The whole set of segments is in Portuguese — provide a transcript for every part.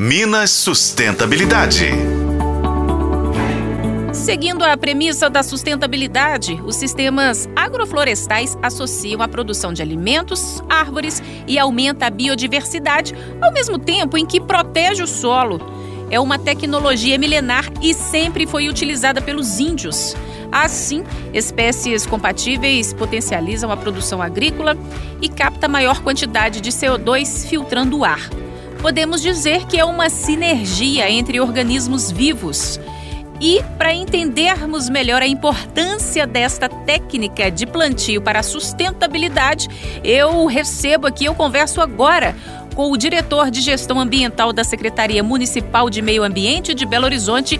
Minas Sustentabilidade. Seguindo a premissa da sustentabilidade, os sistemas agroflorestais associam a produção de alimentos, árvores e aumenta a biodiversidade, ao mesmo tempo em que protege o solo. É uma tecnologia milenar e sempre foi utilizada pelos índios. Assim, espécies compatíveis potencializam a produção agrícola e capta maior quantidade de CO2 filtrando o ar podemos dizer que é uma sinergia entre organismos vivos. E para entendermos melhor a importância desta técnica de plantio para a sustentabilidade, eu recebo aqui, eu converso agora com o diretor de gestão ambiental da Secretaria Municipal de Meio Ambiente de Belo Horizonte,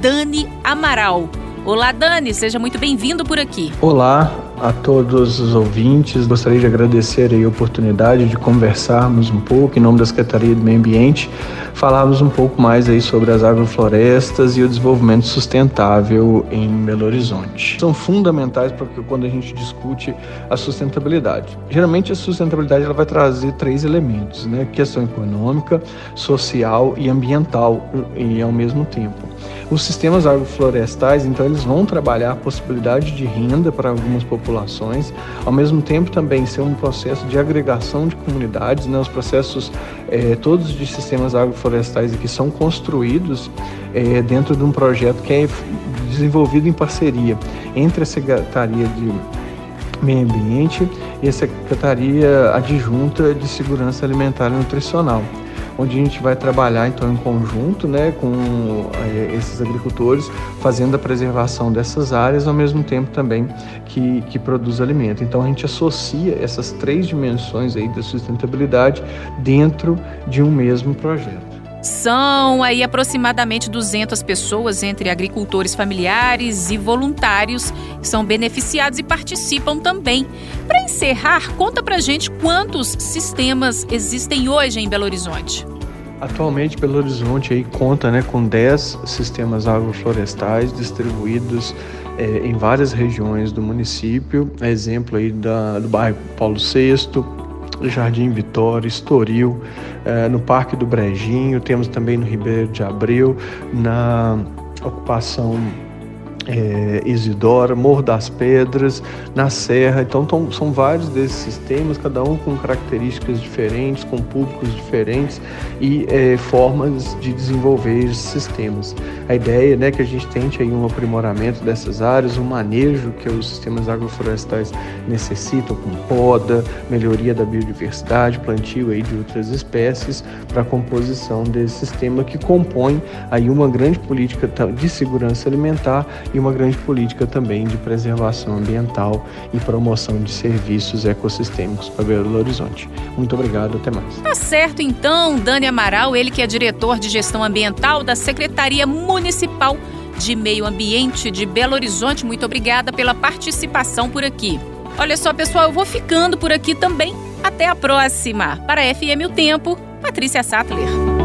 Dani Amaral. Olá, Dani, seja muito bem-vindo por aqui. Olá a todos os ouvintes. Gostaria de agradecer a oportunidade de conversarmos um pouco em nome da Secretaria do Meio Ambiente, falarmos um pouco mais aí sobre as agroflorestas e o desenvolvimento sustentável em Belo Horizonte. São fundamentais para quando a gente discute a sustentabilidade. Geralmente a sustentabilidade ela vai trazer três elementos, né? Questão econômica, social e ambiental e ao mesmo tempo. Os sistemas agroflorestais, então, eles vão trabalhar a possibilidade de renda para algumas populações, ao mesmo tempo também ser um processo de agregação de comunidades, né? Os processos é, todos de sistemas agroflorestais aqui são construídos é, dentro de um projeto que é desenvolvido em parceria entre a Secretaria de Meio Ambiente e a Secretaria Adjunta de Segurança Alimentar e Nutricional onde a gente vai trabalhar então em conjunto né, com é, esses agricultores, fazendo a preservação dessas áreas, ao mesmo tempo também que, que produz alimento. Então a gente associa essas três dimensões aí da sustentabilidade dentro de um mesmo projeto. São aí aproximadamente 200 pessoas, entre agricultores familiares e voluntários, que são beneficiados e participam também. Para encerrar, conta pra gente quantos sistemas existem hoje em Belo Horizonte. Atualmente, Belo Horizonte aí conta né, com 10 sistemas agroflorestais distribuídos é, em várias regiões do município. Exemplo aí da, do bairro Paulo VI, Jardim Vitória, Estoril, eh, no Parque do Brejinho, temos também no Ribeiro de Abreu, na ocupação é, Isidora, Morro das Pedras, na Serra. Então tão, são vários desses sistemas, cada um com características diferentes, com públicos diferentes e é, formas de desenvolver esses sistemas. A ideia né, é que a gente tente aí um aprimoramento dessas áreas, um manejo que os sistemas agroflorestais necessitam, com poda, melhoria da biodiversidade, plantio aí de outras espécies para a composição desse sistema que compõe aí uma grande política de segurança alimentar e uma grande política também de preservação ambiental e promoção de serviços ecossistêmicos para Belo Horizonte. Muito obrigado, até mais. Tá certo então, Dani Amaral, ele que é diretor de gestão ambiental da Secretaria Municipal de Meio Ambiente de Belo Horizonte. Muito obrigada pela participação por aqui. Olha só, pessoal, eu vou ficando por aqui também. Até a próxima. Para FM O Tempo, Patrícia Sattler.